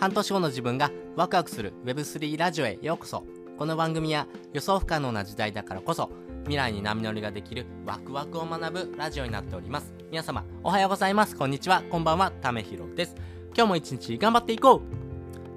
半年後の自分がワクワクする Web3 ラジオへようこそ。この番組は予想不可能な時代だからこそ未来に波乗りができるワクワクを学ぶラジオになっております。皆様おはようございます。こんにちは。こんばんは。ためひろです。今日も一日頑張っていこ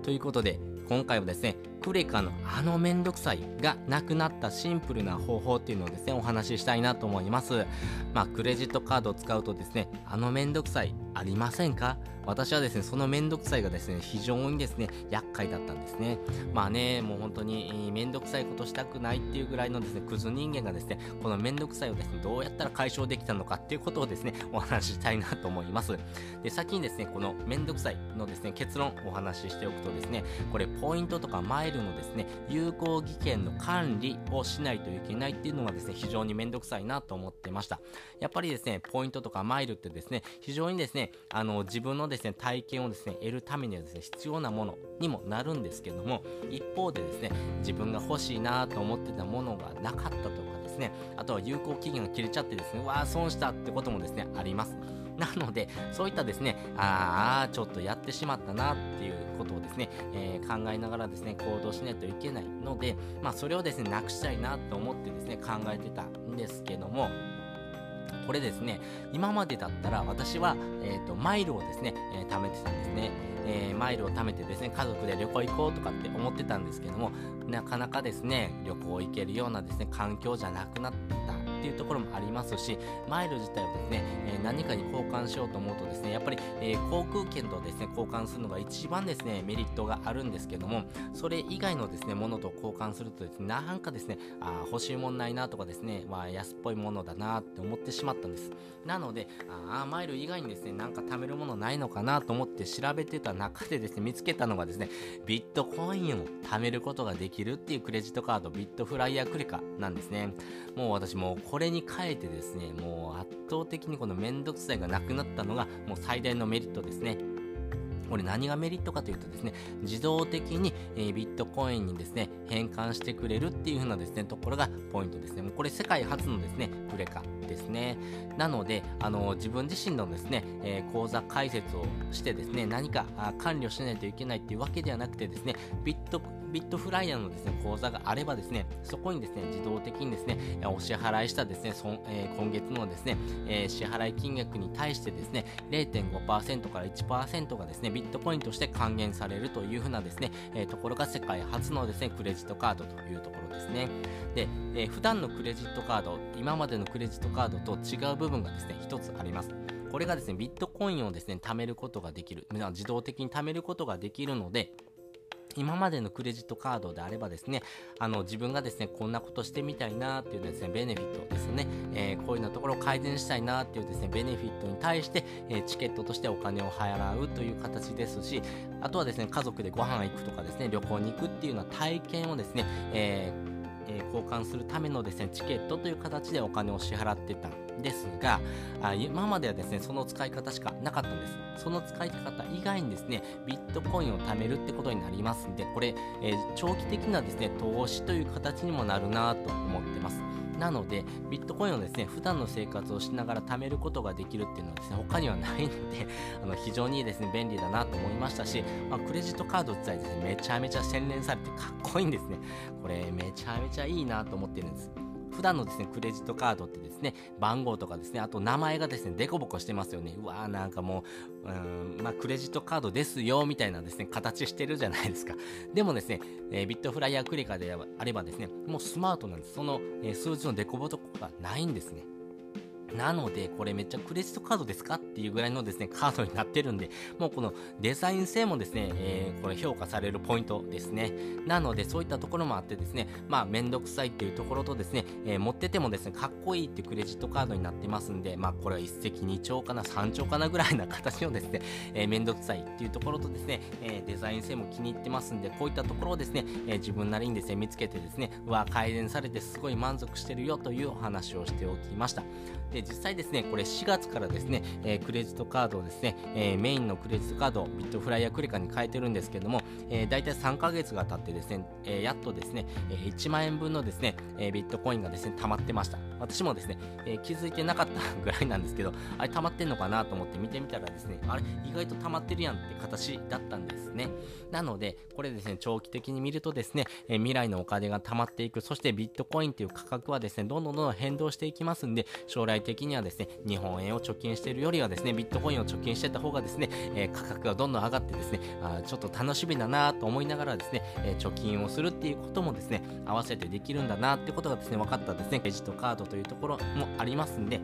う。ということで今回はですねクレカのあのめんどくさいがなくなったシンプルな方法っていうのをですねお話ししたいなと思います。まあクレジットカードを使うとですねあのめんどくさいありませんか？私はですねそのめんどくさいがですね非常にですね厄介だったんですね。まあねもう本当にめんどくさいことしたくないっていうぐらいのですねクズ人間がですねこのめんどくさいをですねどうやったら解消できたのかっていうことをですねお話ししたいなと思います。で先にですねこのめんどくさいのですね結論お話ししておくとですねこれポイントとかマイルのですね有効技研の管理をしないといけないっていうのがですね非常にめんどくさいなと思ってました。やっぱりですねポイントとかマイルってですね非常にですねあの自分のですね体験をですね得るためにはですね必要なものにもなるんですけども一方でですね自分が欲しいなと思ってたものがなかったとかですねあとは有効期限が切れちゃってですねわあ損したってこともですねあります。なので、そういったですね、ああ、ちょっとやってしまったなっていうことをですね、えー、考えながらですね、行動しないといけないので、まあ、それをですね、なくしたいなと思ってですね、考えてたんですけども、これですね、今までだったら私は、えーと、マイルをですね、えー、貯めてたんですね。えー、マイルを貯めてですね、家族で旅行行こうとかって思ってたんですけども、なかなかですね、旅行行けるようなですね、環境じゃなくなったっていうところもありますし、マイル自体をですね、え、何かに交換しようと思うとですね、やっぱり、え、航空券とですね、交換するのが一番ですね、メリットがあるんですけども、それ以外のですね、ものと交換するとですね、なんかですね、あ欲しいもんないなとかですね、まあ、安っぽいものだなって思ってしまったんです。なので、あマイル以外にですね、なんか貯めるものないのかなと思って調べてた中でですね、見つけたのがですね、ビットコインを貯めることができるっていうクレジットカード、ビットフライヤークレカなんですね。もう私もこれに変えてですね、もう圧倒的にこのめんどくさいがなくなったのがもう最大のメリットですね。これ何がメリットかというとですね、自動的に、えー、ビットコインにですね、変換してくれるっていう風なですね、ところがポイントですね。もうこれ世界初のですね、クレカですね。なので、あの自分自身のですね、えー、口座開設をしてですね、何か管理をしないといけないっていうわけではなくてですね、ビットビットフライヤーのですね、口座があればですね、そこにですね、自動的にですね、お支払いしたですね、そえー、今月のですね、えー、支払い金額に対してですね、0.5%から1%がですね、ビットコインとして還元されるというふうなですね、えー、ところが世界初のですね、クレジットカードというところですね。で、えー、普段のクレジットカード、今までのクレジットカードと違う部分がですね、一つあります。これがですね、ビットコインをですね、貯めることができる。自動的に貯めることができるので、今までのクレジットカードであればですね、あの自分がですね、こんなことしてみたいなっていうですね、ベネフィットですね、えー、こういうようなところを改善したいなっていうですね、ベネフィットに対して、えー、チケットとしてお金を払うという形ですし、あとはですね、家族でご飯行くとかですね、旅行に行くっていうような体験をですね、えーえ、交換するためのですね、チケットという形でお金を支払ってた。ですが、あ今まではですね、その使い方しかなかったんです。その使い方以外にですね、ビットコインを貯めるってことになりますんで、これ、えー、長期的なですね、投資という形にもなるなと思ってます。なので、ビットコインをですね、普段の生活をしながら貯めることができるっていうのはですね、他にはないので、あの非常にですね、便利だなと思いましたし、まあ、クレジットカード自体ですね、めちゃめちゃ洗練されてかっこいいんですね。これ、めちゃめちゃいいなと思ってるんです。普段のですね、クレジットカードってですね、番号とかですね、あと名前がですね、デコボコしてますよね。うわーなんかもう、うん、まあ、クレジットカードですよ、みたいなですね、形してるじゃないですか。でもですね、えー、ビットフライヤークリカであればですね、もうスマートなんです。その、えー、数字のデコボコがないんですね。なので、これめっちゃクレジットカードですかっていうぐらいのですね、カードになってるんで、もうこのデザイン性もですね、えー、これ評価されるポイントですね。なので、そういったところもあってですね、まあ、めんどくさいっていうところとですね、えー、持っててもですね、かっこいいっていクレジットカードになってますんで、まあ、これは一石二鳥かな、三鳥かなぐらいな形のですね、えー、めんどくさいっていうところとですね、えー、デザイン性も気に入ってますんで、こういったところをですね、えー、自分なりにですね、見つけてですね、うわ、改善されてすごい満足してるよというお話をしておきました。で、実際ですね、これ4月からですね、え、クレジットカードをですね、え、メインのクレジットカードビットフライヤークレカに変えてるんですけども、えー、大体3ヶ月が経ってですね、え、やっとですね、え、1万円分のですね、え、ビットコインがですね、溜まってました。私もですね、え、気づいてなかったぐらいなんですけど、あれ溜まってんのかなと思って見てみたらですね、あれ意外と溜まってるやんって形だったんですね。なので、これですね、長期的に見るとですね、え、未来のお金が溜まっていく、そしてビットコインという価格はですね、どんどんどんどん変動していきますんで、将来的的にはですね、日本円を貯金しているよりはですね、ビットコインを貯金してた方がですね、えー、価格がどんどん上がってですね、あちょっと楽しみだなと思いながらですね、えー、貯金をするっていうこともですね、合わせてできるんだなってことがですね、分かったですね、クレジットカードというところもありますんで、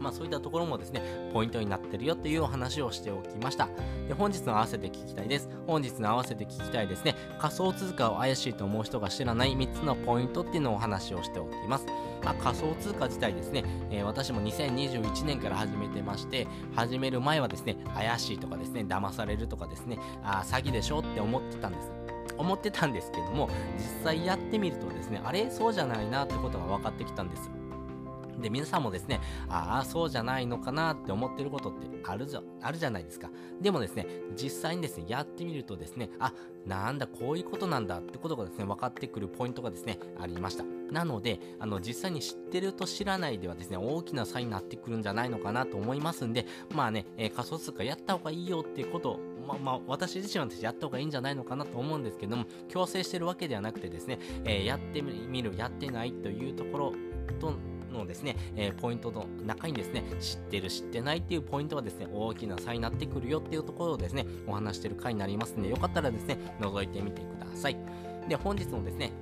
まあそういったところもですね、ポイントになってるよというお話をしておきました。で、本日の合わせて聞きたいです。本日の合わせて聞きたいですね、仮想通貨を怪しいと思う人が知らない3つのポイントっていうのをお話をしておきます。まあ、仮想通貨自体ですね、えー、私も2021年から始めてまして、始める前はですね、怪しいとかですね、騙されるとかですね、あ詐欺でしょって思ってたんです。思ってたんですけども、実際やってみるとですね、あれ？そうじゃないなってことが分かってきたんです。で、皆さんもですね、ああ、そうじゃないのかなって思ってることってあるじゃ、あるじゃないですか。でもですね、実際にですね、やってみるとですね、あ、なんだ、こういうことなんだってことがですね、分かってくるポイントがですね、ありました。なので、あの、実際に知ってると知らないではですね、大きな差になってくるんじゃないのかなと思いますんで、まあね、えー、仮想通貨やった方がいいよっていうことを、まあ、まあ、私自身はやった方がいいんじゃないのかなと思うんですけども、強制してるわけではなくてですね、えー、やってみる、やってないというところと、のですね、えー、ポイントの中にですね、知ってる知ってないっていうポイントはですね、大きな差になってくるよっていうところをですね、お話してる回になりますので、よかったらですね、覗いてみてください。で、本日のですね、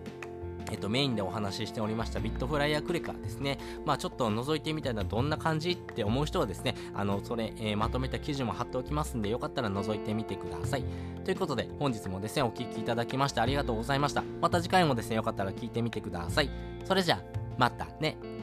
えっと、メインでお話ししておりましたビットフライヤークレカですね。まあちょっと覗いてみたらどんな感じって思う人はですね、あの、それ、えー、まとめた記事も貼っておきますんで、よかったら覗いてみてください。ということで、本日もですね、お聴きいただきましてありがとうございました。また次回もですね、よかったら聞いてみてください。それじゃあ、またね。